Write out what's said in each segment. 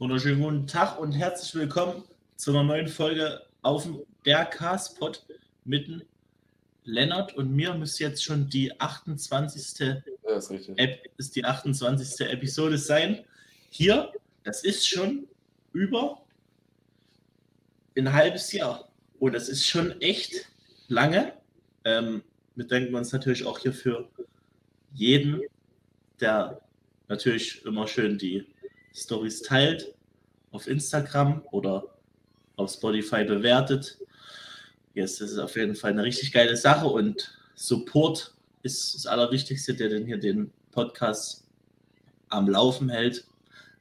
Wunderschönen guten Tag und herzlich willkommen zu einer neuen Folge auf der K-Spot mitten. Lennart und mir müsste jetzt schon die 28. Ja, ist. Ep ist die 28. Episode sein. Hier, das ist schon über ein halbes Jahr. Und das ist schon echt lange. Ähm, wir denken uns natürlich auch hier für jeden, der natürlich immer schön die Stories teilt auf Instagram oder auf Spotify bewertet. Yes, ist auf jeden Fall eine richtig geile Sache und Support ist das Allerwichtigste, der denn hier den Podcast am Laufen hält,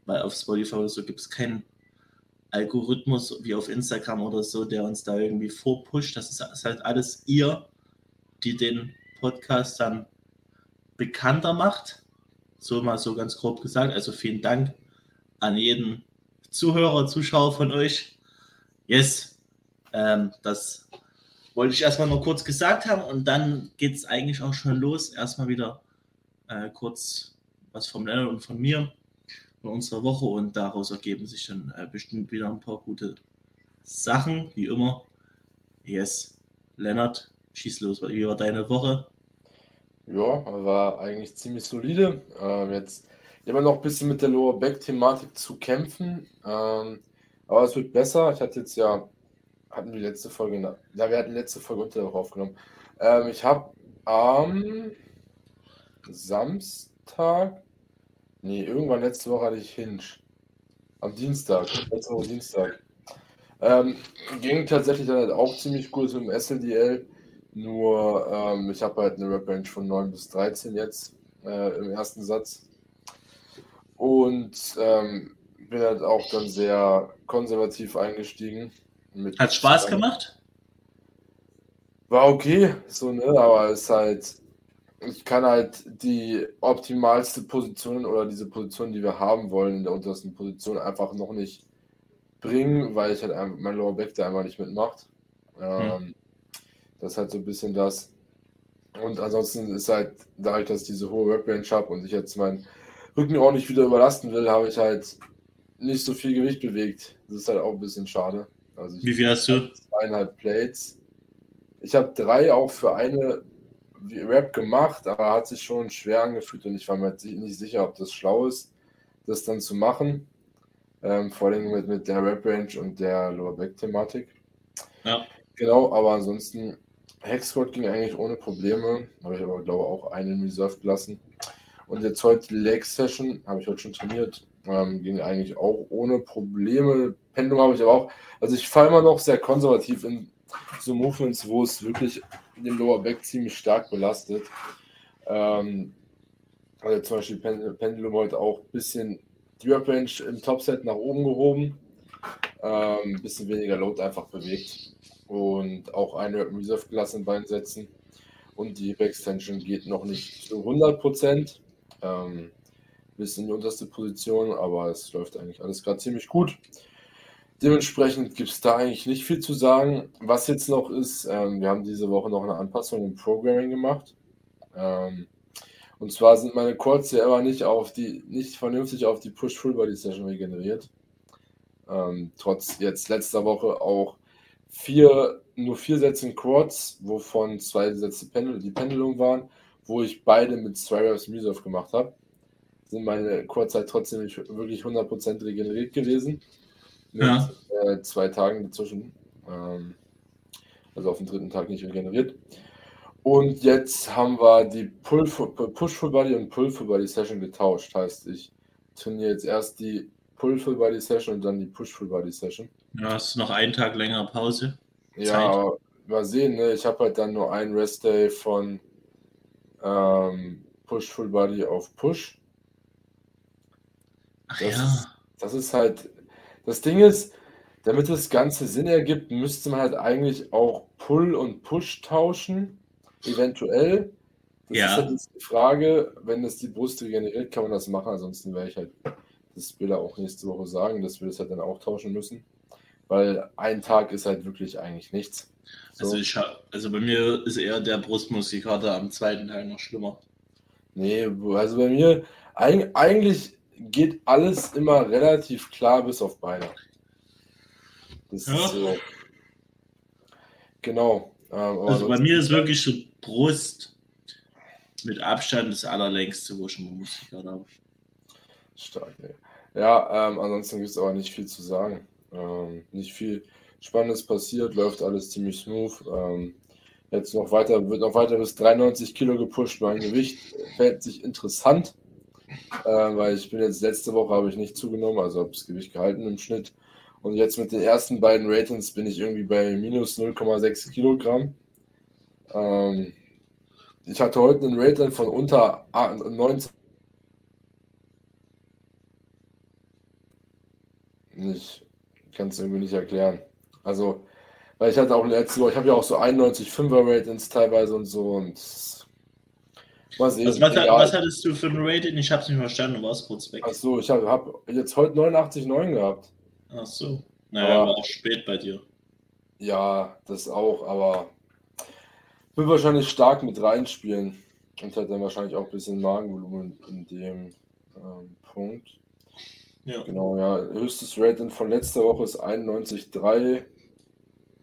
weil auf Spotify oder so gibt es keinen Algorithmus wie auf Instagram oder so, der uns da irgendwie vorpusht. Das ist halt alles ihr, die den Podcast dann bekannter macht. So mal so ganz grob gesagt. Also vielen Dank an jeden Zuhörer, Zuschauer von euch. Yes, ähm, das wollte ich erstmal nur kurz gesagt haben und dann geht es eigentlich auch schon los. Erstmal wieder äh, kurz was vom Lennart und von mir von unserer Woche und daraus ergeben sich dann äh, bestimmt wieder ein paar gute Sachen, wie immer. Yes, Lennart, schieß los, wie war deine Woche? Ja, war eigentlich ziemlich solide. Ähm, jetzt immer noch ein bisschen mit der Lower Back-Thematik zu kämpfen. Ähm, aber es wird besser. Ich hatte jetzt ja, hatten wir letzte Folge, ja, wir hatten letzte Folge unter auch aufgenommen. Ähm, ich habe am Samstag, nee, irgendwann letzte Woche hatte ich Hinge. Am Dienstag, letzte Woche Dienstag. Ähm, ging tatsächlich dann halt auch ziemlich gut dem SLDL. Nur ähm, ich habe halt eine Rap-Range von 9 bis 13 jetzt äh, im ersten Satz. Und ähm, bin halt auch dann sehr konservativ eingestiegen. Hat Spaß gemacht? War okay, so, ne, aber es ist halt, ich kann halt die optimalste Position oder diese Position, die wir haben wollen in der untersten Position, einfach noch nicht bringen, weil ich halt mein Lower Back da einfach nicht mitmacht. Ähm, hm. Das ist halt so ein bisschen das. Und ansonsten ist halt, dadurch, dass ich diese hohe Range habe und ich jetzt mein Rücken auch nicht wieder überlasten will, habe ich halt nicht so viel Gewicht bewegt. Das ist halt auch ein bisschen schade. Also Wie viel hast du? Zweieinhalb Plates. Ich habe drei auch für eine Rap gemacht, aber hat sich schon schwer angefühlt und ich war mir nicht sicher, ob das schlau ist, das dann zu machen. Ähm, vor allem mit, mit der Rap-Range und der Lower Back-Thematik. Ja. Genau, aber ansonsten, Hexcode ging eigentlich ohne Probleme. Habe ich aber, glaube auch einen Reserve gelassen. Und jetzt heute Leg Session, habe ich heute schon trainiert, ähm, ging eigentlich auch ohne Probleme. Pendulum habe ich aber auch, also ich falle immer noch sehr konservativ in so Movements, wo es wirklich den Lower Back ziemlich stark belastet. Ähm, also zum Beispiel Pendulum heute auch ein bisschen die Rep Range im Topset nach oben gehoben, ein ähm, bisschen weniger Load einfach bewegt und auch eine Reserve gelassen Bein setzen. Und die Backstension geht noch nicht zu 100 Prozent ähm, bis in die unterste Position, aber es läuft eigentlich alles gerade ziemlich gut. Dementsprechend gibt es da eigentlich nicht viel zu sagen. Was jetzt noch ist, ähm, wir haben diese Woche noch eine Anpassung im Programming gemacht. Ähm, und zwar sind meine Quads ja immer nicht auf die, nicht vernünftig auf die Push-Full-Body-Session regeneriert. Ähm, trotz jetzt letzter Woche auch vier, nur vier Sätze in Quads, wovon zwei Sätze Pendel, die Pendelung waren wo ich beide mit Strivers Reserve gemacht habe, sind meine Kurzzeit trotzdem nicht wirklich 100% regeneriert gewesen. Mit ja. äh, zwei Tagen dazwischen. Ähm, also auf dem dritten Tag nicht regeneriert. Und jetzt haben wir die Pull Push Full Body und Pull Full Body Session getauscht. Heißt, ich trainiere jetzt erst die Pull Full Body Session und dann die Push Full Body Session. Ja, hast noch einen Tag länger Pause. Ja, mal sehen. Ne? Ich habe halt dann nur einen Rest Day von ähm, Push Full Body auf Push. Ach das, ja. Ist, das ist halt, das Ding ist, damit das Ganze Sinn ergibt, müsste man halt eigentlich auch Pull und Push tauschen, eventuell. Das ja. ist halt jetzt die Frage, wenn das die Brust regeneriert, kann man das machen, ansonsten werde ich halt das Bilder auch nächste Woche sagen, dass wir das halt dann auch tauschen müssen. Weil ein Tag ist halt wirklich eigentlich nichts. So. Also, ich, also bei mir ist eher der Brustmuskelkater am zweiten Teil noch schlimmer. Nee, also bei mir, eigentlich geht alles immer relativ klar bis auf Beine. Das Ja. ist so. Genau. Ähm, Also bei mir ist wirklich so Brust mit Abstand das allerlängste, wo ich schon gehört habe. Stark, ey. Ja, ähm, ansonsten gibt es aber nicht viel zu sagen. Ähm, nicht viel Spannendes passiert, läuft alles ziemlich smooth. Ähm, jetzt noch weiter, wird noch weiter bis 93 Kilo gepusht. Mein Gewicht fällt sich interessant, äh, weil ich bin jetzt letzte Woche habe ich nicht zugenommen, also habe das Gewicht gehalten im Schnitt. Und jetzt mit den ersten beiden Ratings bin ich irgendwie bei minus 0,6 Kilogramm. Ähm, ich hatte heute einen Rating von unter 19. Ich kann es irgendwie nicht erklären. Also, weil ich hatte auch letzte Woche, ich habe ja auch so 91,5er Ratings teilweise und so und sehen. Also was, was hattest du für ein Rating? Ich habe es nicht verstanden, du warst kurz weg. Ach so, ich habe hab jetzt heute 89,9 gehabt. Ach so. Naja, Aber- war auch spät bei dir. Ja, das auch, aber will wahrscheinlich stark mit reinspielen und hat dann wahrscheinlich auch ein bisschen Magenvolumen in dem ähm, Punkt. Ja. Genau, ja. Höchstes Rating von letzter Woche ist 91,3.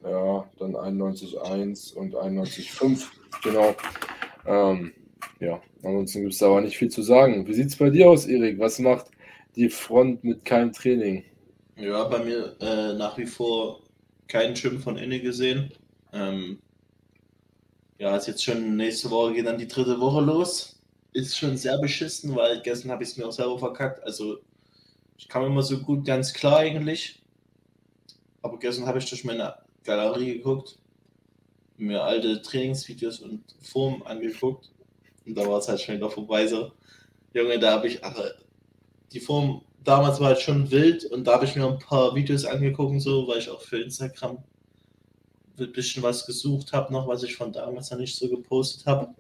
Ja, dann 91,1 und 91,5. Genau. Ähm, ja, ansonsten gibt es aber nicht viel zu sagen. Wie sieht es bei dir aus, Erik? Was macht die Front mit keinem Training? Ja, bei mir äh, nach wie vor keinen Gym von innen gesehen. Ähm, ja, ist jetzt schon nächste Woche geht dann die dritte Woche los. Ist schon sehr beschissen, weil gestern habe ich es mir auch selber verkackt. Also ich kam immer so gut ganz klar eigentlich. Aber gestern habe ich durch meine Galerie geguckt, mir alte Trainingsvideos und Formen angeguckt. Und da war es halt schon wieder vorbei so. Junge, da habe ich, ach, die Form damals war halt schon wild und da habe ich mir ein paar Videos angeguckt, so, weil ich auch für Instagram ein bisschen was gesucht habe, noch was ich von damals noch nicht so gepostet habe.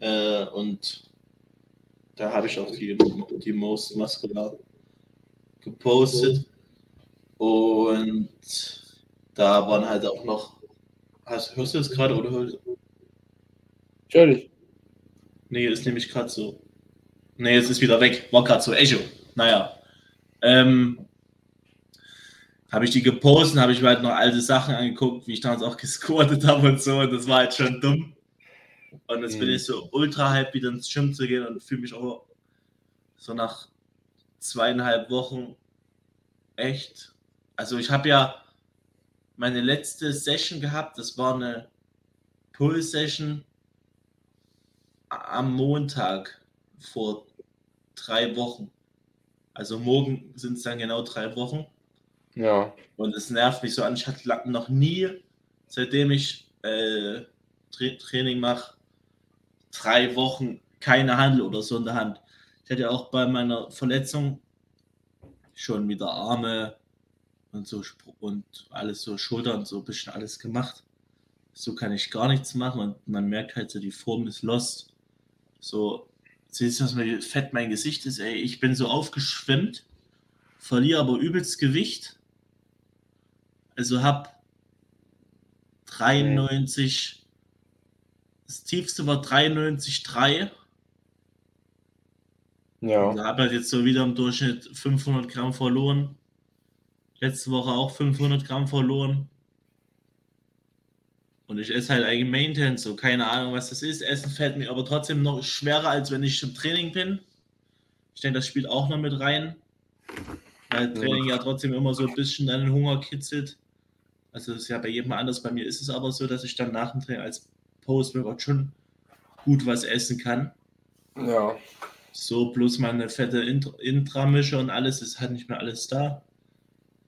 Äh, und da habe ich auch die, die Most Muscular gepostet. Und da waren halt auch noch. Hast, hörst du das gerade oder hör- Ich höre dich. Nee, ist nämlich gerade so. Nee, es ist wieder weg. War gerade so Echo. Naja. Ähm, habe ich die gepostet, habe ich mir halt noch alte Sachen angeguckt, wie ich damals auch gesquattet habe und so. Und das war halt schon dumm. Und jetzt bin Mhm. ich so ultra hype, wieder ins Gym zu gehen und fühle mich auch so nach zweieinhalb Wochen echt. Also ich habe ja meine letzte Session gehabt, das war eine Pull-Session am Montag vor drei Wochen. Also morgen sind es dann genau drei Wochen. Ja. Und es nervt mich so an. Ich hatte noch nie, seitdem ich äh, Tra Training mache, drei Wochen keine Handel oder so in der Hand. Ich hatte ja auch bei meiner Verletzung schon wieder Arme und so und alles so Schultern, so ein bisschen alles gemacht. So kann ich gar nichts machen und man merkt halt so, die Form ist lost. So, siehst du, wie fett mein Gesicht ist, ey. Ich bin so aufgeschwemmt, verliere aber übelst Gewicht. Also hab 93, das tiefste war 93,3. Ja. Und habe halt jetzt so wieder im Durchschnitt 500 Gramm verloren. Letzte Woche auch 500 Gramm verloren. Und ich esse halt eigentlich Maintenance, so keine Ahnung, was das ist. Essen fällt mir aber trotzdem noch schwerer, als wenn ich im Training bin. Ich denke, das spielt auch noch mit rein. Weil Training ja trotzdem immer so ein bisschen deinen Hunger kitzelt. Also das ist ja bei jedem anders. Bei mir ist es aber so, dass ich dann nach dem Training als Post-Workout schon gut was essen kann. Ja. So, plus meine fette Int- Intramische und alles ist halt nicht mehr alles da.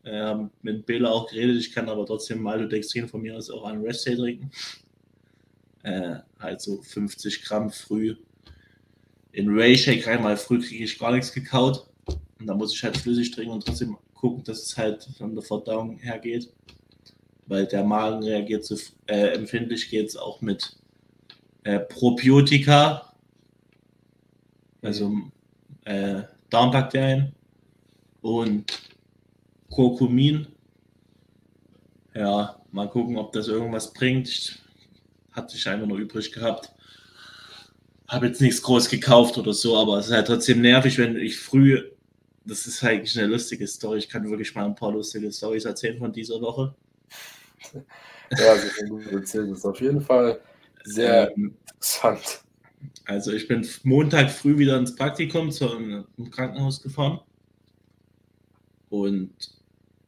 Ähm, mit Bela auch geredet, ich kann aber trotzdem Maltodextrin von mir aus auch einen Rest Day trinken. Äh, halt so 50 Gramm früh in Ray Shake rein, weil früh kriege ich gar nichts gekaut. Und da muss ich halt flüssig trinken und trotzdem gucken, dass es halt von der Verdauung her geht. Weil der Magen reagiert so äh, empfindlich, geht es auch mit äh, Probiotika, also äh, Darmbakterien und Kurkumin. Ja, mal gucken, ob das irgendwas bringt. Ich, hatte ich einfach nur übrig gehabt. habe jetzt nichts groß gekauft oder so, aber es ist halt trotzdem nervig, wenn ich früh, das ist eigentlich eine lustige Story, ich kann wirklich mal ein paar lustige Stories erzählen von dieser Woche. Ja, das ist gut erzählt, das ist auf jeden Fall sehr ähm, interessant. Also ich bin Montag früh wieder ins Praktikum zum, im Krankenhaus gefahren. Und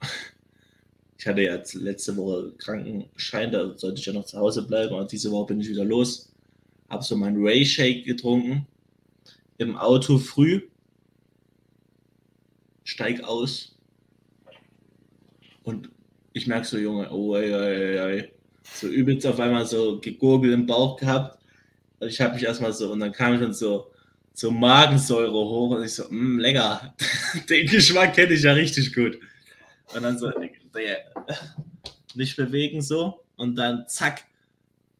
ich hatte jetzt letzte Woche Krankenschein, da sollte ich ja noch zu Hause bleiben und diese Woche bin ich wieder los. Habe so meinen Ray Shake getrunken. Im Auto früh, steig aus. Und ich merke so, Junge, oh, ey, ey, ey, so übelst auf einmal so gegurgelt im Bauch gehabt. Und ich habe mich erstmal so, und dann kam schon so, so Magensäure hoch und ich so, mh, mm, lecker. Den Geschmack kenne ich ja richtig gut. Und dann so, nicht bewegen so. Und dann zack,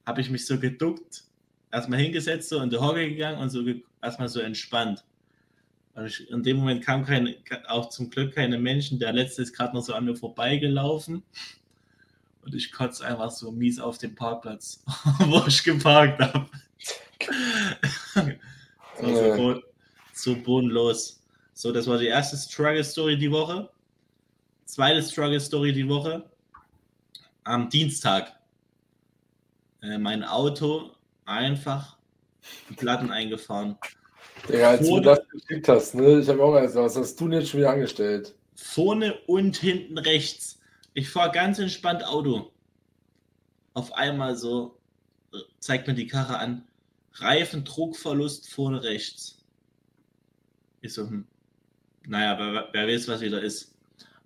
habe ich mich so geduckt erstmal hingesetzt so in die Hocke gegangen und so erstmal so entspannt. Also in dem Moment kam keine, auch zum Glück keine Menschen. Der letzte ist gerade noch so an mir vorbeigelaufen. Und ich kotze einfach so mies auf den Parkplatz, wo ich geparkt habe. so, so, so bodenlos. So, das war die erste Struggle-Story die Woche. Zweite Struggle-Story die Woche. Am Dienstag. Äh, mein Auto einfach die Platten eingefahren. Ja, als vorne, du das geschickt hast, ne? Ich habe auch gesagt, was hast du denn jetzt schon wieder angestellt? Vorne und hinten rechts. Ich fahre ganz entspannt Auto. Auf einmal so, äh, zeigt mir die Karre an, Reifendruckverlust vorne rechts. Ich so, hm. Naja, wer, wer weiß, was wieder ist.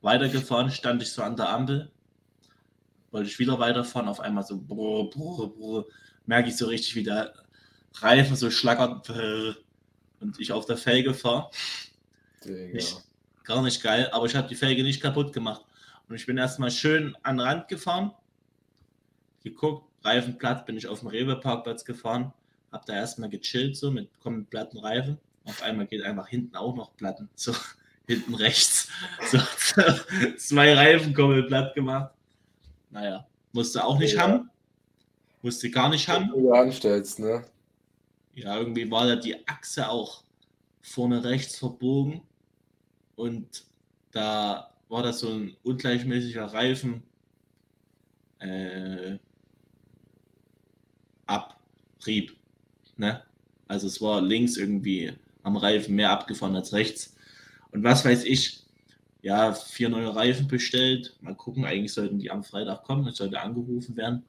Weitergefahren, stand ich so an der Ampel. Wollte ich wieder weiterfahren, auf einmal so, brr, brr, brr merke ich so richtig, wie der Reifen so schlackert und ich auf der Felge fahre. gar nicht geil, aber ich habe die Felge nicht kaputt gemacht. Und ich bin erstmal schön an den Rand gefahren, geguckt, Reifen platt, bin ich auf dem Rewe-Parkplatz gefahren, habe da erstmal gechillt, so mit kommen platten Reifen. Auf einmal geht einfach hinten auch noch Platten, so hinten rechts. So, zwei Reifen kommen platt gemacht. Naja, musste auch nicht ja. haben. Musste gar nicht haben. Du anstellst, ne? Ja, irgendwie war da die Achse auch vorne rechts verbogen und da war das so ein ungleichmäßiger Reifen äh, Abrieb. Ne? Also es war links irgendwie am Reifen mehr abgefahren als rechts. Und was weiß ich, ja, vier neue Reifen bestellt. Mal gucken, eigentlich sollten die am Freitag kommen, es sollte angerufen werden.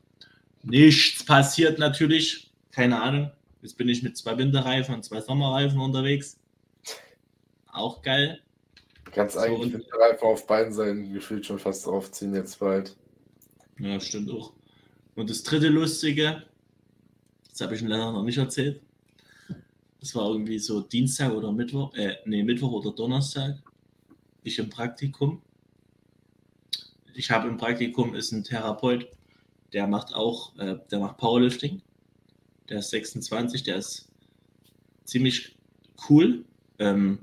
Nichts passiert natürlich. Keine Ahnung. Jetzt bin ich mit zwei Winterreifen und zwei Sommerreifen unterwegs. Auch geil. Du kannst so, eigentlich Winterreifen auf beiden Seiten gefühlt schon fast draufziehen jetzt bald. Ja, stimmt auch. Und das dritte Lustige, das habe ich leider noch nicht erzählt. Das war irgendwie so Dienstag oder Mittwoch, äh, nee, Mittwoch oder Donnerstag. Ich im Praktikum. Ich habe im Praktikum ist ein Therapeut, der macht auch, äh, der macht Powerlifting. Der ist 26, der ist ziemlich cool. Ähm,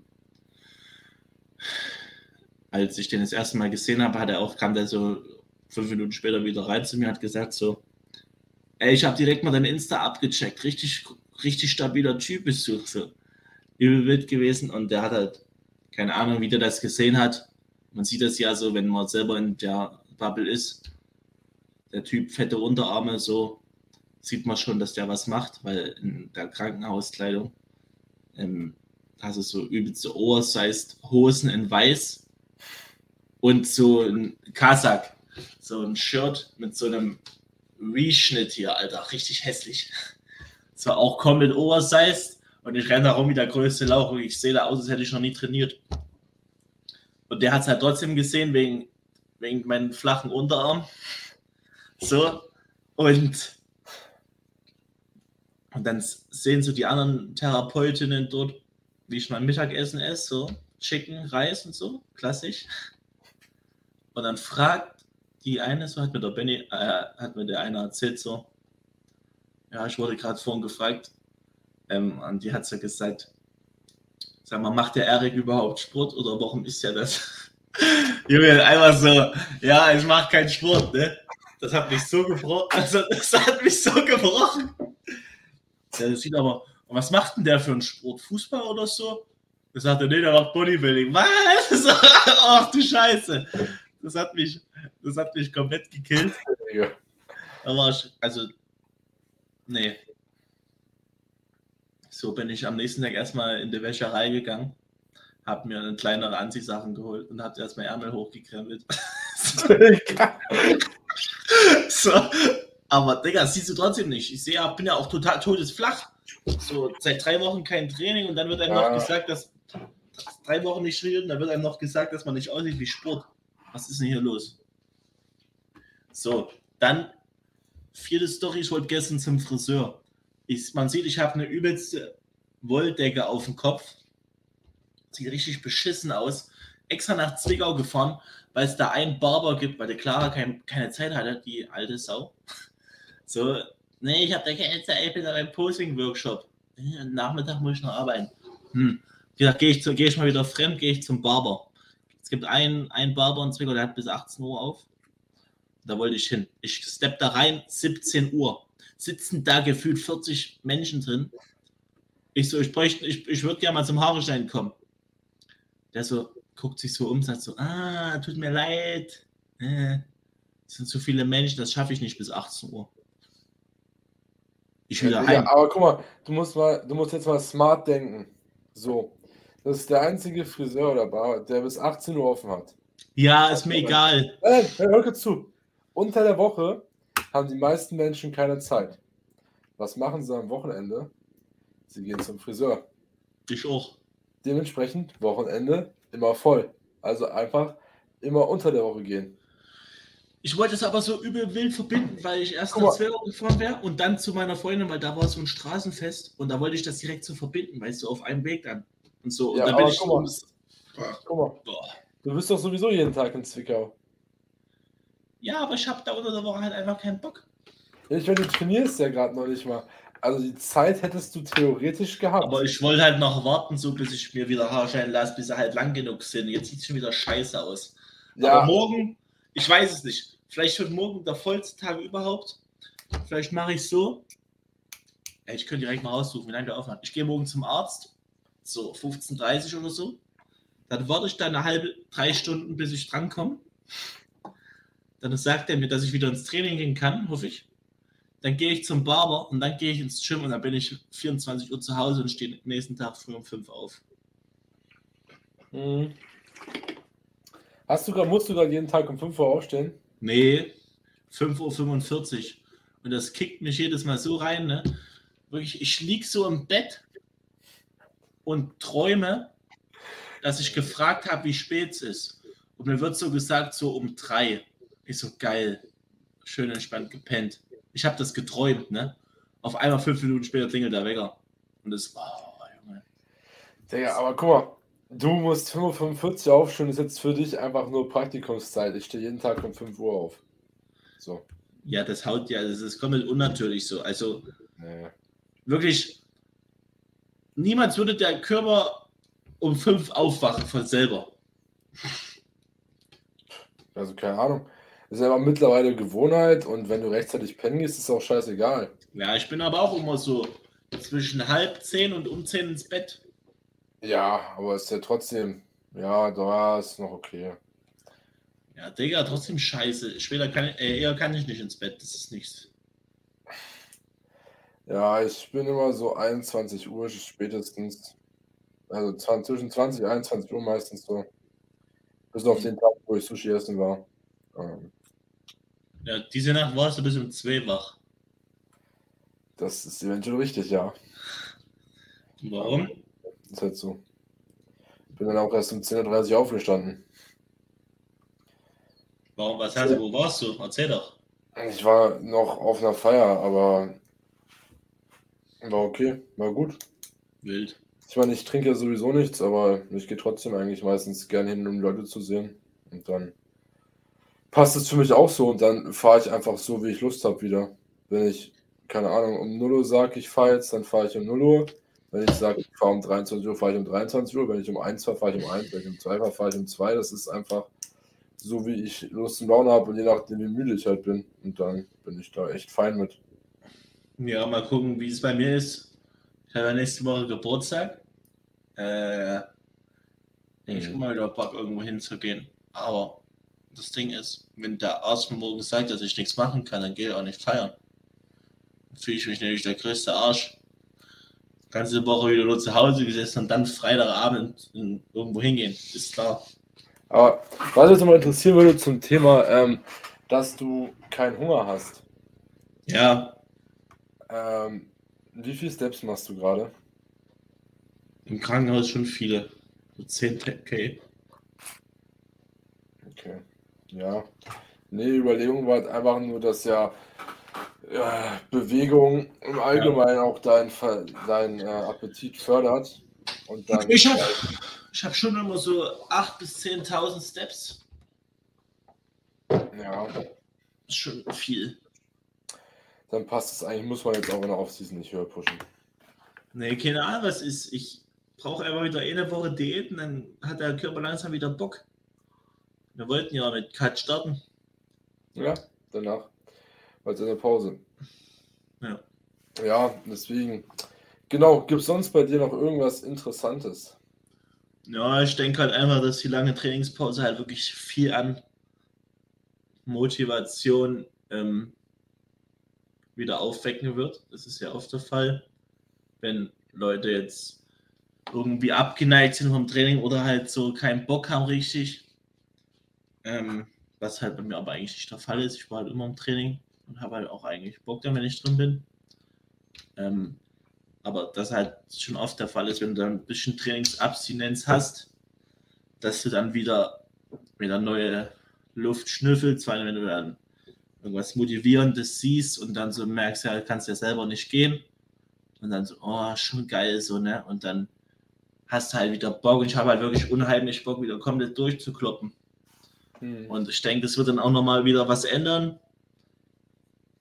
als ich den das erste Mal gesehen habe, hat er auch, kam der so fünf Minuten später wieder rein zu mir, hat gesagt so, ey, ich habe direkt mal dein Insta abgecheckt, richtig, richtig stabiler Typ bist du, so übel wild gewesen. Und der hat halt, keine Ahnung, wie der das gesehen hat. Man sieht das ja so, wenn man selber in der Bubble ist, der Typ fette Unterarme, so sieht man schon, dass der was macht, weil in der Krankenhauskleidung ähm, hast du so übelste oversized Hosen in weiß und so ein Kasak, so ein Shirt mit so einem Reschnitt hier, Alter, richtig hässlich. So auch komplett oversized und ich renne da rum wie der größte Lauch und ich sehe da aus, als hätte ich noch nie trainiert. Und der hat es halt trotzdem gesehen wegen, wegen meinen flachen Unterarm. So, und, und dann sehen so die anderen Therapeutinnen dort, wie ich mein Mittagessen esse, so Chicken, Reis und so, klassisch. Und dann fragt die eine, so hat mir der Benny, äh, hat mir der eine erzählt, so, ja, ich wurde gerade vorhin gefragt, ähm, und die hat so gesagt, sag mal, macht der Erik überhaupt Sport oder warum ist ja das? Junge, einfach so, ja, ich mache keinen Sport, ne? Das hat mich so gebrochen. Also, das hat mich so gebrochen. Das sieht aber was macht denn der für einen Sport? Fußball oder so? Da sagt er, nee, der macht Bodybuilding. Was? Ach du Scheiße. Das hat mich, das hat mich komplett gekillt. Ja. Da war ich, also, nee. So bin ich am nächsten Tag erstmal in die Wäscherei gegangen, habe mir eine kleinere Anziehsachen geholt und habe erstmal Ärmel hochgekrempelt. so. Aber, Digga, das siehst du trotzdem nicht. Ich sehe, bin ja auch total todesflach. So, seit drei Wochen kein Training und dann wird einem Ja. noch gesagt, dass drei Wochen nicht trainiert, dann wird einem noch gesagt, dass man nicht aussieht wie Sport. Was ist denn hier los? So, dann vierte Story, ich wollte gestern zum Friseur. Ich, man sieht, ich habe eine übelste Wolldecke auf dem Kopf. Sieht richtig beschissen aus. Extra nach Zwickau gefahren, weil es da einen Barber gibt, weil der Clara kein, keine Zeit hatte, die alte Sau. So, nee, ich habe da keine Zeit, ich bin da beim Posing-Workshop. Nachmittag muss ich noch arbeiten. Hm. Wie gesagt, gehe ich, gehe ich mal wieder fremd, gehe ich zum Barber. Es gibt einen, einen Barber in Zwickau, der hat bis 18 Uhr auf. Da wollte ich hin. Ich stepp da rein, 17 Uhr. Sitzen da gefühlt 40 Menschen drin. Ich so, ich bräuchte, ich, ich würde gerne mal zum Haare schneiden kommen. Der so, guckt sich so um, sagt so, ah, tut mir leid. Es sind zu viele Menschen, das schaffe ich nicht bis 18 Uhr. Ich wieder Ja, heim. aber guck mal, du musst mal, du musst jetzt mal smart denken. So. Das ist der einzige Friseur oder Bar, der bis 18 Uhr offen hat. Ja, ist mir egal. Nein, nein, hör kurz zu. Unter der Woche haben die meisten Menschen keine Zeit. Was machen sie am Wochenende? Sie gehen zum Friseur. Ich auch. Dementsprechend Wochenende immer voll. Also einfach immer unter der Woche gehen. Ich wollte es aber so übel wild verbinden, weil ich erst nach. Zwickau gefahren wäre und dann zu meiner Freundin, weil da war so ein Straßenfest und da wollte ich das direkt so verbinden, weißt du, auf einem Weg dann. Und so. Und Ja, da bin ich guck mal. ums- Guck mal, Boah. du bist doch sowieso jeden Tag in Zwickau. Ja, aber ich habe da unter der Woche halt einfach keinen Bock. Ich meine, du trainierst ja gerade noch nicht mal. Also die Zeit hättest du theoretisch gehabt. Aber ich wollte halt noch warten, so bis ich mir wieder Haare schneiden lasse, bis sie halt lang genug sind. Jetzt sieht es schon wieder scheiße aus. ja, Aber morgen, ich weiß es nicht. Vielleicht wird morgen der vollste Tag überhaupt. Vielleicht mache ich so. Ey, ich könnte direkt mal raussuchen, wie lange der offen hat. Ich gehe morgen zum Arzt. So 15.30 Uhr oder so. Dann warte ich da eine halbe, drei Stunden, bis ich drankomme. Dann sagt er mir, dass ich wieder ins Training gehen kann, hoffe ich. Dann gehe ich zum Barber und dann gehe ich ins Gym und dann bin ich 24 Uhr zu Hause und stehe nächsten Tag früh um 5 auf. Mhm. Hast du musst du gerade jeden Tag um 5 Uhr aufstehen? Nee, 5.45 Uhr. Und das kickt mich jedes Mal so rein, ne? Wirklich, ich lieg so im Bett und träume, dass ich gefragt habe, wie spät es ist. Und mir wird so gesagt, so um drei. Ich so, geil. Schön entspannt gepennt. Ich habe das geträumt, ne? Auf einmal fünf Minuten später klingelt der Wecker. Und das, oh, Junge. Digga, aber guck mal, du musst 5.45 Uhr aufstehen, ist jetzt für dich einfach nur Praktikumszeit. Ich stehe jeden Tag um 5 Uhr auf. So. Ja, das haut ja, das ist komplett unnatürlich so. Also, Nee. wirklich, niemals würde der Körper um fünf aufwachen von selber. Also keine Ahnung. Das ist aber mittlerweile Gewohnheit und wenn du rechtzeitig pennen gehst, ist es auch scheißegal. Ja, ich bin aber auch immer so zwischen halb zehn und um zehn ins Bett. Ja, aber ist ja trotzdem, ja, da ist noch okay. Ja, Digga, trotzdem scheiße. Später kann ich, äh, eher kann ich nicht ins Bett, das ist nichts. Ja, ich bin immer so 21 Uhr spätestens. Also 20, zwischen 20 und 21 Uhr meistens so. Bis auf den Tag, wo ich Sushi essen war. Ähm, Ja, diese Nacht warst du bis um zwei wach. das ist eventuell richtig, ja. Warum? Ist halt so. Bin dann auch erst um 10.30 Uhr aufgestanden. Warum, was hast du, wo warst du? Erzähl doch. Ich war noch auf einer Feier, aber war okay, war gut. Wild. Ich meine, ich trinke ja sowieso nichts, aber ich gehe trotzdem eigentlich meistens gerne hin, um Leute zu sehen. Und dann passt es für mich auch so und dann fahre ich einfach so, wie ich Lust habe wieder. Wenn ich, keine Ahnung, um 0 Uhr sage, ich fahre jetzt, dann fahre ich um 0 Uhr. Wenn ich sage, ich fahre um 23 Uhr, fahre ich um 23 Uhr. Wenn ich um 1 fahre, fahre ich um 1. Wenn ich um 2 fahre, fahre ich um 2. Das ist einfach so, wie ich Lust und Laune habe und je nachdem, wie müde ich halt bin. Und dann bin ich da echt fein mit. Ja, mal gucken, wie es bei mir ist. Ich habe nächste Woche Geburtstag. Äh, ich Mhm. mal wieder Bock, irgendwo hinzugehen. Aber das Ding ist, wenn der Arzt mir morgen sagt, dass ich nichts machen kann, dann gehe ich auch nicht feiern. Dann fühle ich mich nämlich der größte Arsch. Ganze Woche wieder nur zu Hause gesessen und dann Freitagabend irgendwo hingehen. Ist klar. Aber was mich jetzt mal interessieren würde zum Thema, ähm, dass du keinen Hunger hast. Ja, Ähm, wie viele Steps machst du gerade? im Krankenhaus schon viele. So 10k. Okay. Ja. Nee, die Überlegung war halt einfach nur, dass ja, ja Bewegung im Allgemeinen auch dein, Ver- dein äh, Appetit fördert. Und dann Ich habe ich hab schon immer so 8.000 bis 10.000 Steps. ja, Ist schon viel. dann passt es eigentlich, muss man jetzt auch in der Offseason nicht höher pushen. Nee, keine Ahnung, was ist. Ich brauche einfach wieder eine Woche Diäten, dann hat der Körper langsam wieder Bock. Wir wollten ja mit Cut starten. Ja, danach. Weil es in der Pause. Ja. Ja, deswegen. Genau, gibt es sonst bei dir noch irgendwas Interessantes? Ja, ich denke halt einfach, dass die lange Trainingspause halt wirklich viel an Motivation ähm, wieder aufwecken wird. Das ist ja oft der Fall, wenn Leute jetzt irgendwie abgeneigt sind vom Training oder halt so keinen Bock haben richtig. Ähm, was halt bei mir aber eigentlich nicht der Fall ist. Ich war halt immer im Training und habe halt auch eigentlich Bock dann, wenn ich drin bin. Ähm, aber das halt schon oft der Fall ist, wenn du dann ein bisschen Trainingsabstinenz hast, dass du dann wieder, wieder neue Luft schnüffelst, allem wenn du dann irgendwas Motivierendes siehst und dann so merkst, ja, kannst ja selber nicht gehen. Und dann so, oh, schon geil, so, ne? Und dann hast du halt wieder Bock und ich habe halt wirklich unheimlich Bock, wieder komplett durchzukloppen. Hm. Und ich denke, das wird dann auch nochmal wieder was ändern.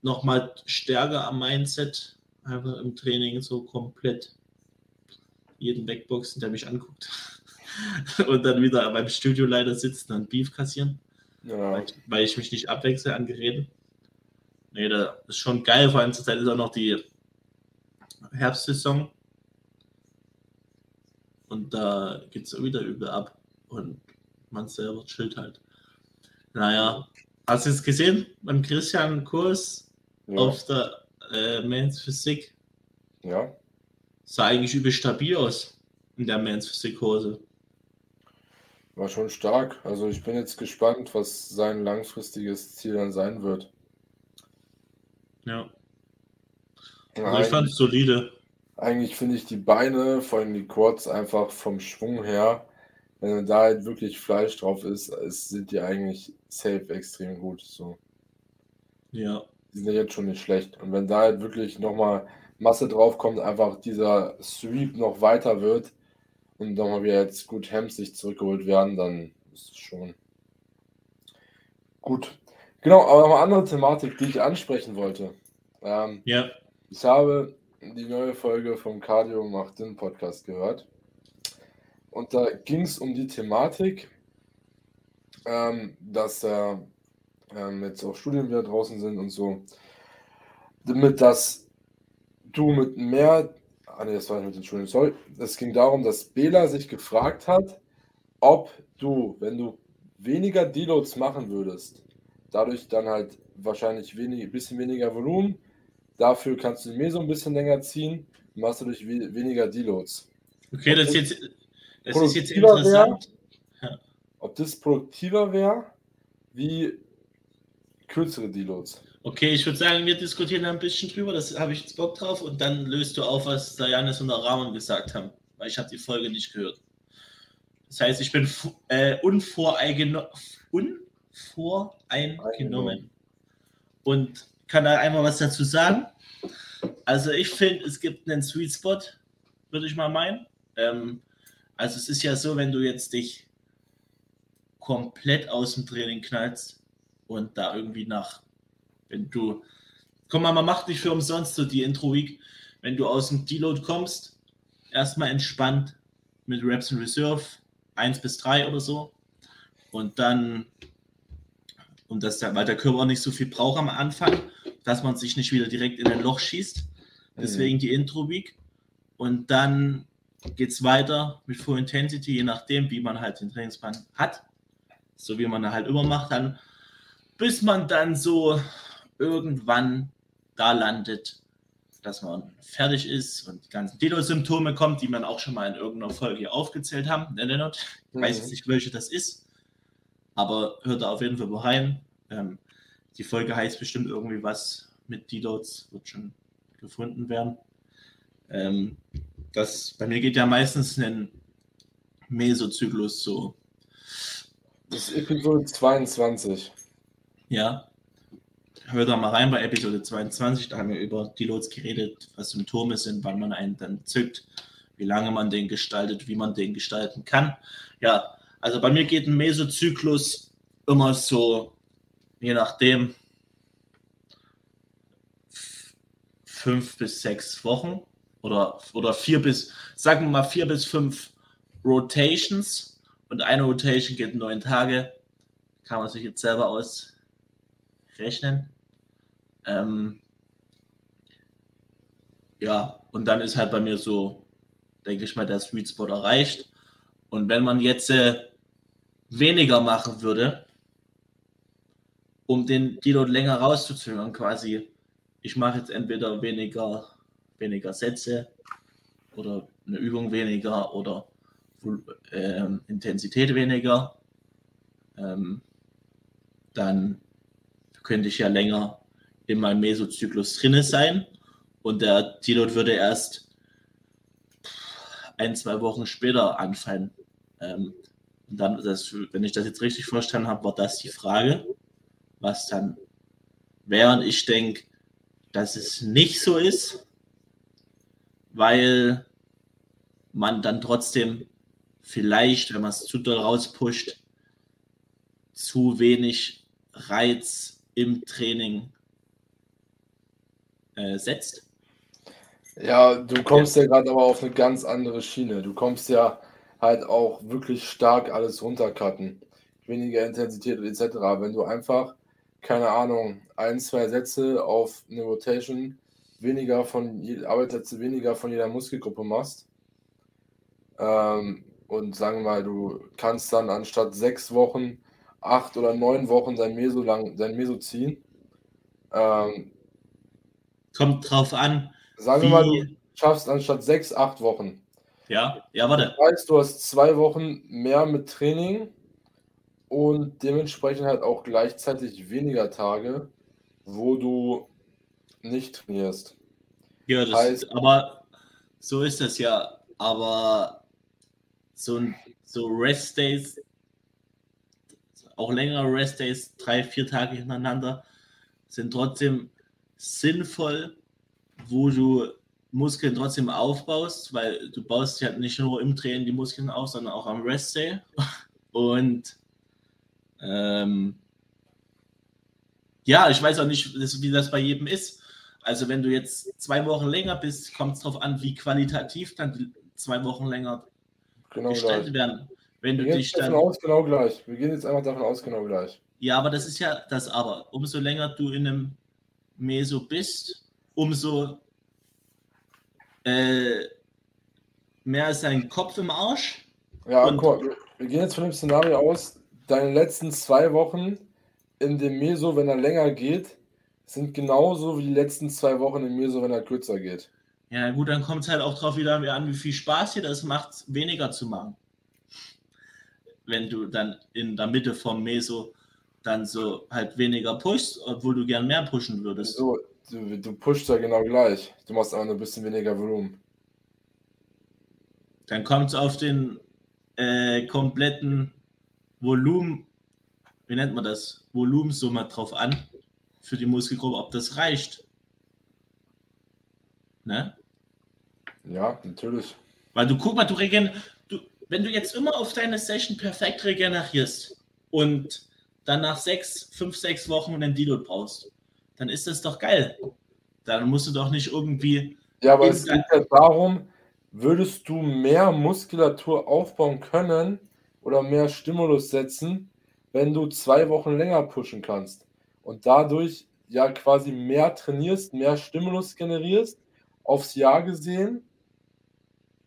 Nochmal stärker am Mindset, einfach im Training so komplett jeden wegboxen, der mich anguckt. Und dann wieder beim Studioleiter sitzen und Beef kassieren, ja. weil, ich, weil ich mich nicht abwechsel an Geräten. Nee, das ist schon geil. Vor allem zur Zeit ist auch noch die Herbstsaison. Und da geht es wieder übel ab. Und man selber chillt halt. Naja, hast du es gesehen beim Christian Kurs Ja. auf der äh, Men's Physik? ja. Sah eigentlich übel stabil aus in der Men's Physik Hose. War schon stark. Also ich bin jetzt gespannt, was sein langfristiges Ziel dann sein wird. Ja, also ich fand es solide. Eigentlich finde ich die Beine, vor allem die Quads, einfach vom Schwung her, wenn da halt wirklich Fleisch drauf ist, sind die eigentlich safe extrem gut. So. Ja, Die sind ja jetzt schon nicht schlecht. Und wenn da halt wirklich nochmal Masse drauf kommt, einfach dieser Sweep noch weiter wird und nochmal wieder jetzt gut Hems sich zurückgeholt werden, dann ist es schon gut. Genau, aber noch eine andere Thematik, die ich ansprechen wollte. Ähm, ja, ich habe die neue Folge vom Cardio macht den Podcast gehört. Und da ging es um die Thematik, ähm, dass äh, ähm, jetzt auch Studien wieder draußen sind und so, damit dass du mit mehr, ah nee, das war nicht mit den Studien, sorry, es ging darum, dass Bela sich gefragt hat, ob du, wenn du weniger Deloads machen würdest, dadurch dann halt wahrscheinlich wenig, bisschen weniger Volumen, Dafür kannst du mir so ein bisschen länger ziehen, machst du durch we weniger Deloads. okay, das ist jetzt, das ist jetzt interessant. Ob das produktiver wäre, wie kürzere Deloads. Okay, ich würde sagen, wir diskutieren da ein bisschen drüber, das habe ich jetzt Bock drauf und dann löst du auf, was Janis und der Rahman gesagt haben, weil ich habe die Folge nicht gehört. Das heißt, ich bin äh, unvoreingeno unvoreingenommen und kann da einmal was dazu sagen. Also ich finde, es gibt einen Sweet Spot, würde ich mal meinen. Ähm, also es ist ja so, wenn du jetzt dich komplett aus dem Training knallst und da irgendwie nach, wenn du, komm mal, man macht nicht für umsonst so die Intro-Week, wenn du aus dem Deload kommst, erstmal entspannt mit Reps in Reserve, 1 bis 3 oder so. Und dann, und dass der, weil der Körper auch nicht so viel braucht am Anfang, dass man sich nicht wieder direkt in ein Loch schießt, deswegen die Intro-Week und dann geht es weiter mit Full Intensity, je nachdem, wie man halt den Trainingsplan hat. So wie man halt immer macht, dann bis man dann so irgendwann da landet, dass man fertig ist und die ganzen Dilo-Symptome kommt, die man auch schon mal in irgendeiner Folge aufgezählt haben. Ne? Ich mhm. weiß jetzt nicht, welche das ist, aber hört da auf jeden Fall rein. Ähm, die Folge heißt bestimmt irgendwie was mit Deloads, wird schon gefunden werden. Ähm, das, bei mir geht ja meistens ein Mesozyklus so. Das ist Episode 22. Ja. Hört da mal rein bei Episode 22, da haben wir über Deloads geredet, was Symptome sind, wann man einen dann zückt, wie lange man den gestaltet, wie man den gestalten kann. Ja, also bei mir geht ein Mesozyklus immer so, je nachdem, fünf bis sechs Wochen oder, oder vier bis, sagen wir mal vier bis fünf Rotations und eine Rotation geht neun Tage. Kann man sich jetzt selber ausrechnen. Ähm, ja, und dann ist halt bei mir so, denke ich mal, der Sweet Spot erreicht. Und wenn man jetzt äh, weniger machen würde, um den Deload länger rauszuzögern, quasi, ich mache jetzt entweder weniger weniger Sätze oder eine Übung weniger oder ähm, Intensität weniger, ähm, dann könnte ich ja länger in meinem Mesozyklus drinne sein und der Deload würde erst ein, zwei Wochen später anfallen. Ähm, und dann, das, wenn ich das jetzt richtig verstanden habe, war das die Frage, was dann wäre. Und ich denke, dass es nicht so ist, weil man dann trotzdem vielleicht, wenn man es zu doll rauspusht, zu wenig Reiz im Training äh, setzt. Ja, du kommst ja, ja gerade aber auf eine ganz andere Schiene. Du kommst ja halt auch wirklich stark alles runtercutten. Weniger Intensität etc. Wenn du einfach, keine Ahnung, ein, zwei Sätze auf eine Rotation weniger von Arbeitsplätze weniger von jeder Muskelgruppe machst. Ähm, und sagen wir mal, du kannst dann anstatt sechs Wochen, acht oder neun Wochen dein Meso lang, dein Meso ziehen. Ähm, Kommt drauf an. Sagen wir mal, du schaffst anstatt sechs, acht Wochen. Ja, ja, warte. Das heißt, du hast zwei Wochen mehr mit Training und dementsprechend halt auch gleichzeitig weniger Tage, wo du nicht trainierst. Ja, das heißt, aber so ist das ja. Aber so, so Rest Days, auch längere Rest Days, drei, vier Tage hintereinander, sind trotzdem sinnvoll, wo du Muskeln trotzdem aufbaust, weil du baust ja nicht nur im Training die Muskeln auf, sondern auch am Rest Day. Und ähm, ja, ich weiß auch nicht, wie das bei jedem ist. Also wenn du jetzt zwei Wochen länger bist, kommt es darauf an, wie qualitativ dann die zwei Wochen länger genau gestaltet werden. Wenn Wir du gehen dich davon dann. aus, genau gleich. Wir gehen jetzt einfach davon aus, genau gleich. Ja, aber das ist ja das Aber. Umso länger du in einem Meso bist, umso äh, mehr ist dein Kopf im Arsch. Ja, Und- wir- wir gehen jetzt von dem Szenario aus, deine letzten zwei Wochen in dem Meso, wenn er länger geht, sind genauso wie die letzten zwei Wochen im Meso, wenn er kürzer geht. Ja, gut, dann kommt es halt auch drauf wieder an, wie viel Spaß dir das macht, weniger zu machen. Wenn du dann in der Mitte vom Meso dann so halt weniger pushst, obwohl du gern mehr pushen würdest. So, du, du pushst ja genau gleich. Du machst einfach nur ein bisschen weniger Volumen. Dann kommt es auf den äh, kompletten Volumen, wie nennt man das? Volumensumme drauf an für die Muskelgruppe, ob das reicht. Ne? Ja, natürlich. Weil du guck mal, du regen, wenn du jetzt immer auf deine Session perfekt regenerierst und dann nach sechs, fünf, sechs Wochen einen Deload brauchst, dann ist das doch geil. Dann musst du doch nicht irgendwie. Ja, aber es geht ja darum, würdest du mehr Muskulatur aufbauen können oder mehr Stimulus setzen, wenn du zwei Wochen länger pushen kannst und dadurch ja quasi mehr trainierst, mehr Stimulus generierst, aufs Jahr gesehen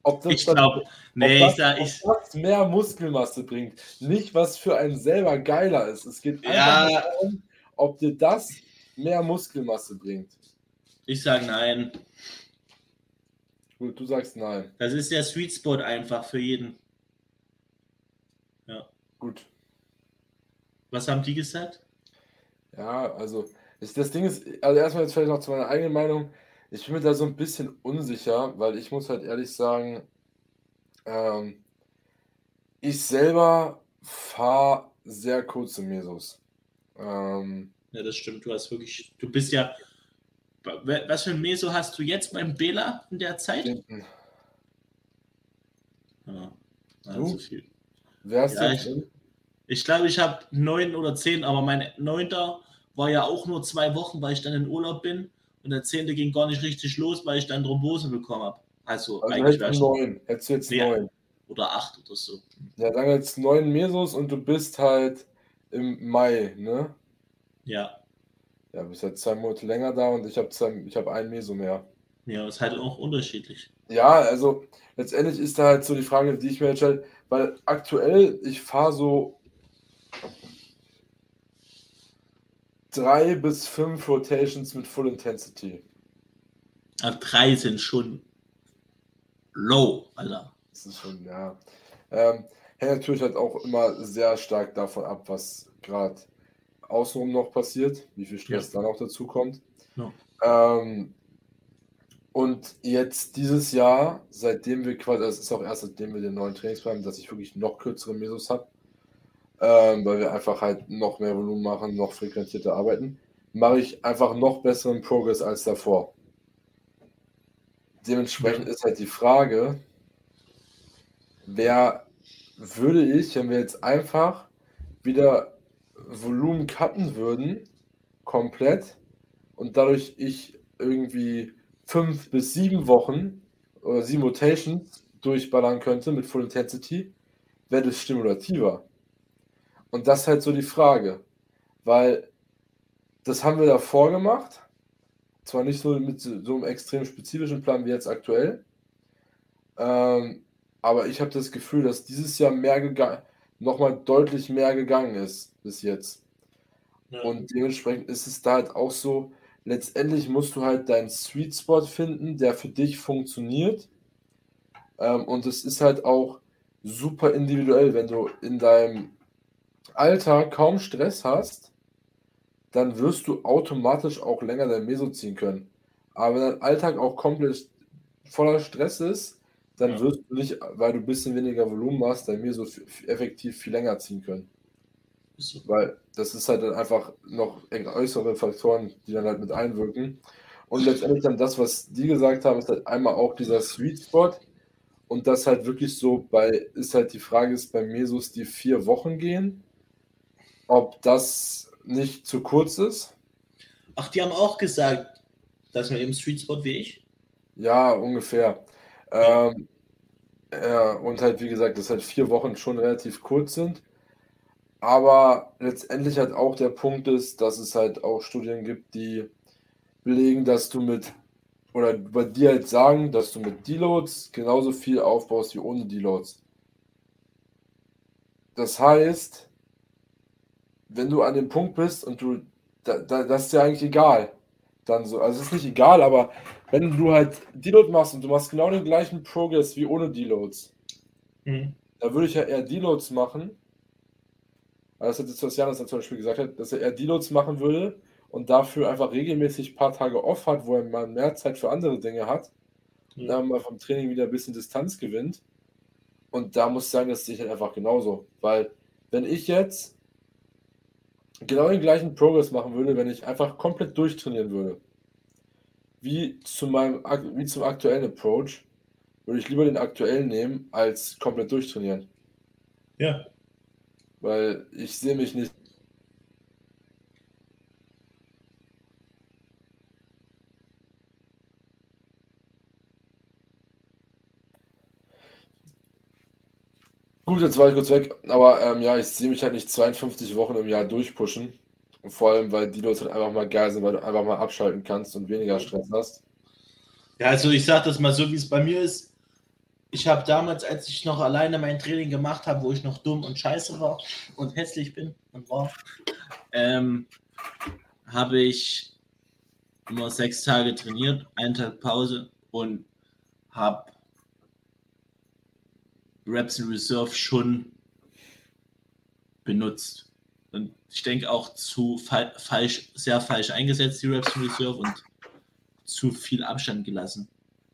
ob das, Ich glaube, nee, ob ich sag, ob das mehr Muskelmasse bringt. Nicht, was für einen selber geiler ist. Es geht einfach Ja. darum, ob dir das mehr Muskelmasse bringt. ich sag nein. Gut, du sagst nein. Das ist der Sweet Spot einfach für jeden. Gut. Was haben die gesagt? Ja, also das Ding ist, also erstmal jetzt vielleicht noch zu meiner eigenen Meinung. Ich bin mir da so ein bisschen unsicher, weil ich muss halt ehrlich sagen, ähm, ich selber fahre sehr kurze Mesos. Ähm, Ja, das stimmt. Du hast wirklich, du bist ja. Was für ein Meso hast du jetzt beim Bela in der Zeit? hinten. Ja, ja, Du? so viel. Wer ist Ja, ich-? Ich glaube, ich habe neun oder zehn, aber mein neunter war ja auch nur zwei Wochen, weil ich dann in Urlaub bin. Und der zehnte ging gar nicht richtig los, weil ich dann Thrombose bekommen habe. Also, Also eigentlich hättest du neun. Hättest du jetzt neun. oder acht oder so. Ja, dann jetzt neun Mesos und du bist halt im Mai, ne? Ja, Ja, bist halt zwei Monate länger da und ich habe hab ein Meso mehr. ja, ist halt auch unterschiedlich. Ja, also letztendlich ist da halt so die Frage, die ich mir jetzt stelle, weil aktuell ich fahre so drei bis fünf Rotations mit Full Intensity. Aber drei sind schon low, Alter. Das ist schon, ja. Ähm, hängt natürlich halt auch immer sehr stark davon ab, was gerade außenrum noch passiert, wie viel Stress dann auch dazu kommt. Ja. Ähm, und jetzt dieses Jahr, seitdem wir quasi, also es ist auch erst seitdem wir den neuen Trainingsplan haben, dass ich wirklich noch kürzere Mesos habe, ähm, weil wir einfach halt noch mehr Volumen machen, noch frequentierter arbeiten, mache ich einfach noch besseren Progress als davor. Dementsprechend ist halt die Frage, wer würde ich, wenn wir jetzt einfach wieder Volumen cutten würden, komplett, und dadurch ich irgendwie fünf bis sieben Wochen oder sieben Rotations durchballern könnte mit Full Intensity, wäre das stimulativer. Und das ist halt so die Frage, weil das haben wir davor gemacht, zwar nicht so mit so einem extrem spezifischen Plan wie jetzt aktuell, ähm, aber ich habe das Gefühl, dass dieses Jahr mehr gegangen, nochmal deutlich mehr gegangen ist bis jetzt. Ja. Und dementsprechend ist es da halt auch so, letztendlich musst du halt deinen Sweet Spot finden, der für dich funktioniert. Ähm, und es ist halt auch super individuell, wenn du in deinem Alltag kaum Stress hast, dann wirst du automatisch auch länger dein Meso ziehen können. Aber wenn dein Alltag auch komplett voller Stress ist, dann Ja. wirst du nicht, weil du ein bisschen weniger Volumen hast, dein Meso effektiv viel länger ziehen können. So. Weil das ist halt dann einfach noch äußere Faktoren, die dann halt mit einwirken. Und letztendlich dann das, was die gesagt haben, ist halt einmal auch dieser Sweet Spot. Und das halt wirklich so bei, ist halt die Frage, ist bei Mesos, die vier Wochen gehen, ob das nicht zu kurz ist. Ach, die haben auch gesagt, dass man im Street Spot wie ich. Ja, ungefähr. Ähm, ja, und halt, wie gesagt, dass halt vier Wochen schon relativ kurz sind. Aber letztendlich halt auch der Punkt ist, dass es halt auch Studien gibt, die belegen, dass du mit, oder bei dir halt sagen, dass du mit Deloads genauso viel aufbaust wie ohne Deloads. Das heißt, wenn du an dem Punkt bist und du, da, da, das ist ja eigentlich egal. Dann so, also es ist nicht egal, aber wenn du halt Deload machst und du machst genau den gleichen Progress wie ohne Deloads, Mhm. da würde ich ja eher Deloads machen. Also das ist, was Janis zum Beispiel gesagt hat, dass er eher Deloads machen würde und dafür einfach regelmäßig ein paar Tage off hat, wo er mal mehr Zeit für andere Dinge hat und Ja. dann mal vom Training wieder ein bisschen Distanz gewinnt. Und da muss ich sagen, das sehe ich halt einfach genauso. Weil wenn ich jetzt genau den gleichen Progress machen würde, wenn ich einfach komplett durchtrainieren würde, wie, zu meinem, wie zum aktuellen Approach, würde ich lieber den aktuellen nehmen, als komplett durchtrainieren. ja. Weil ich sehe mich nicht. Gut, jetzt war ich kurz weg, aber ähm, ja, ich sehe mich halt nicht 52 Wochen im Jahr durchpushen. Und vor allem, weil die Leute halt einfach mal geil sind, weil du einfach mal abschalten kannst und weniger Stress hast. Ja, also ich sage das mal so, wie es bei mir ist. ich habe damals, als ich noch alleine mein Training gemacht habe, wo ich noch dumm und scheiße war und hässlich bin und war, ähm, habe ich immer sechs Tage trainiert, einen Tag Pause und habe Reps in Reserve schon benutzt. Und ich denke auch zu fa falsch, sehr falsch eingesetzt, die Reps in Reserve und zu viel Abstand gelassen.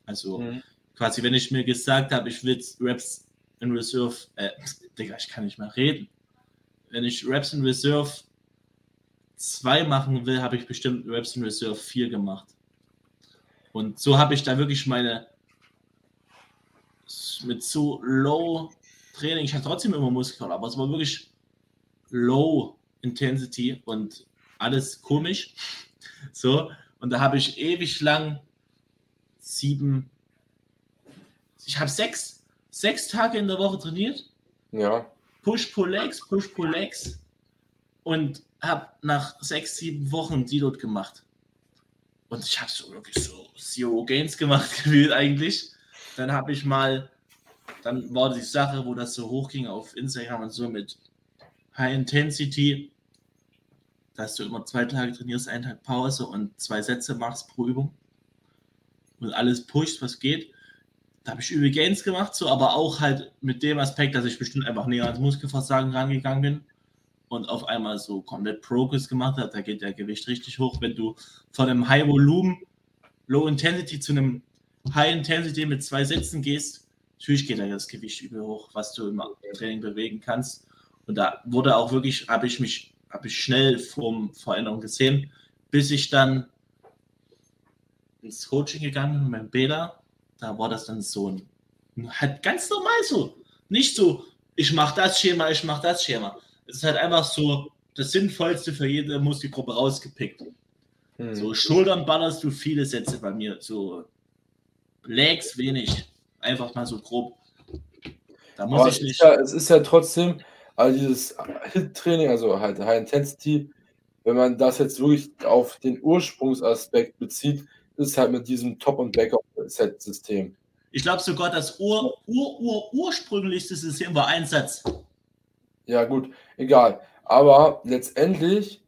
Also mhm. quasi, wenn ich mir gesagt habe, ich will Reps in Reserve, äh, Digga, ich kann nicht mehr reden. Wenn ich Reps in Reserve 2 machen will, habe ich bestimmt Reps in Reserve 4 gemacht. Und so habe ich da wirklich meine mit so low Training, ich hatte trotzdem immer Muskeln, aber es war wirklich low Intensity und alles komisch. So, und da habe ich ewig lang sieben, ich habe sechs, sechs Tage in der Woche trainiert. Ja. Push-Pull-Legs, Push-Pull-Legs und habe nach sechs, sieben Wochen Deload gemacht. Und ich habe so wirklich so Zero Gains gemacht, gefühlt eigentlich. Dann habe ich mal, dann war die Sache, wo das so hochging auf Instagram und so mit High Intensity, dass du immer zwei Tage trainierst, einen Tag Pause und zwei Sätze machst pro Übung und alles pusht, was geht. Da habe ich übel Gains gemacht, so, aber auch halt mit dem Aspekt, dass ich bestimmt einfach näher ans Muskelversagen rangegangen bin und auf einmal so komplett Progress gemacht habe. Da geht der Gewicht richtig hoch. Wenn du von einem High Volume, Low Intensity zu einem High Intensity mit zwei Sätzen gehst, natürlich geht da das Gewicht übel hoch, was du im Training bewegen kannst. Und da wurde auch wirklich, habe ich mich, habe ich schnell vom Veränderung gesehen, bis ich dann ins Coaching gegangen bin mit Bela. Da war das dann so ein, halt ganz normal so. Nicht so, ich mache das Schema, ich mache das Schema. Es ist halt einfach so das Sinnvollste für jede Muskelgruppe rausgepickt. Hm. So Schultern ballerst du viele Sätze bei mir. So Legs wenig. Einfach mal so grob. Da muss Aber ich nicht. Ja, es ist ja trotzdem, also dieses Hit-Training, also halt High Intensity, wenn man das jetzt wirklich auf den Ursprungsaspekt bezieht, ist halt mit diesem Top- und Backup-Set-System. Ich glaube sogar, das Ur, Ur, Ur, ursprünglichste System war Einsatz. Ja, gut, egal. Aber letztendlich,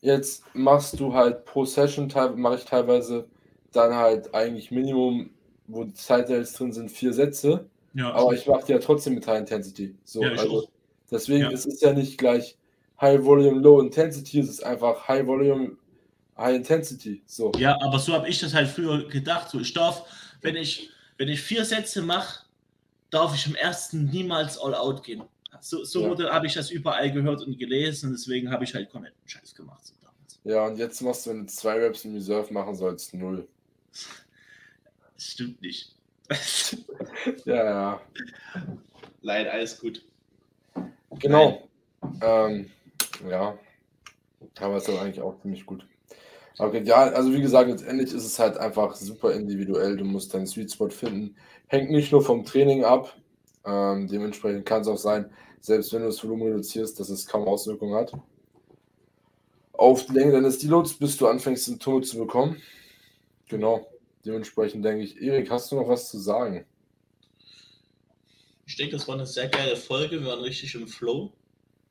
jetzt machst du halt pro Session, mache ich teilweise dann halt eigentlich Minimum, wo die Zeitteils drin sind, vier Sätze. Ja, aber ich mache die ja trotzdem mit High Intensity. So, ja, also, deswegen ja. es ist ja nicht gleich High Volume, Low Intensity, es ist einfach High Volume, High Intensity. So. Ja, aber so habe ich das halt früher gedacht. So, ich darf, wenn ich, wenn ich vier Sätze mache, darf ich im ersten niemals all out gehen. So, so ja. habe ich das überall gehört und gelesen und deswegen habe ich halt kompletten Scheiß gemacht. So ja, und jetzt machst du, wenn du zwei Raps im Reserve machen sollst, null. Das stimmt nicht. ja, ja. Leider, alles gut. Genau. Ähm, ja. Aber es ist eigentlich auch ziemlich gut. Okay, ja, also wie gesagt, letztendlich ist es halt einfach super individuell. Du musst deinen Sweet Spot finden. Hängt nicht nur vom Training ab. Ähm, dementsprechend kann es auch sein, selbst wenn du das Volumen reduzierst, dass es kaum Auswirkungen hat. Auf die Länge deines Deloads, bis du anfängst, Symptome zu bekommen. Genau. Dementsprechend denke ich, Erik, hast du noch was zu sagen? Ich denke, das war eine sehr geile Folge. Wir waren richtig im Flow.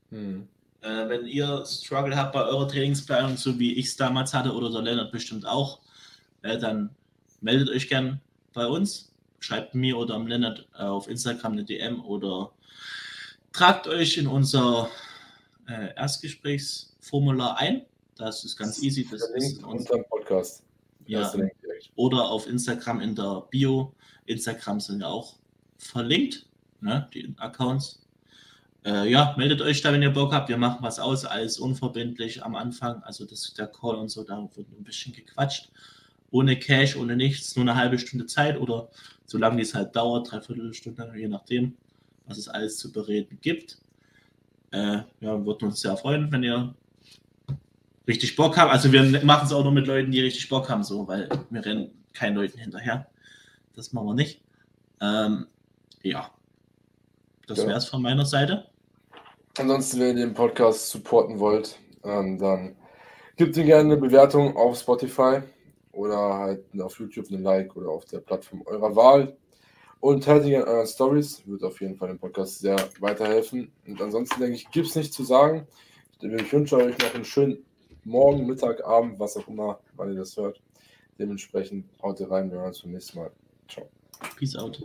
Hm. Äh, wenn ihr Struggle habt bei eurer Trainingsplanung, so wie ich es damals hatte oder der Lennart bestimmt auch, äh, dann meldet euch gern bei uns. Schreibt mir oder am Lennart äh, auf Instagram eine DM oder tragt euch in unser äh, Erstgesprächsformular ein. Das ist ganz easy. Das ist in unserem Podcast. Ja, oder auf Instagram in der Bio. Instagram sind ja auch verlinkt, ne, die Accounts. Äh, ja, meldet euch da, wenn ihr Bock habt. Wir machen was aus, alles unverbindlich am Anfang. Also das, der Call und so, da wird ein bisschen gequatscht. Ohne Cash, ohne nichts, nur eine halbe Stunde Zeit oder solange es halt dauert, dreiviertel Stunde, je nachdem was es alles zu bereden gibt. Äh, ja, würden uns sehr freuen, wenn ihr richtig Bock habt. Also wir machen es auch nur mit Leuten, die richtig Bock haben, so, weil wir rennen keinen Leuten hinterher. Das machen wir nicht. Ähm, ja, das ja. wäre es von meiner Seite. Ansonsten, wenn ihr den Podcast supporten wollt, ähm, dann gebt ihm gerne eine Bewertung auf Spotify oder halt auf YouTube eine Like oder auf der Plattform eurer Wahl. Und teilt ihn an euren Stories, wird auf jeden Fall dem Podcast sehr weiterhelfen. Und ansonsten denke ich, gibt es nichts zu sagen. Ich wünsche euch noch einen schönen Morgen, Mittag, Abend, was auch immer, wann ihr das hört. Dementsprechend haut ihr rein, wir hören uns beim nächsten Mal. Ciao. Peace out.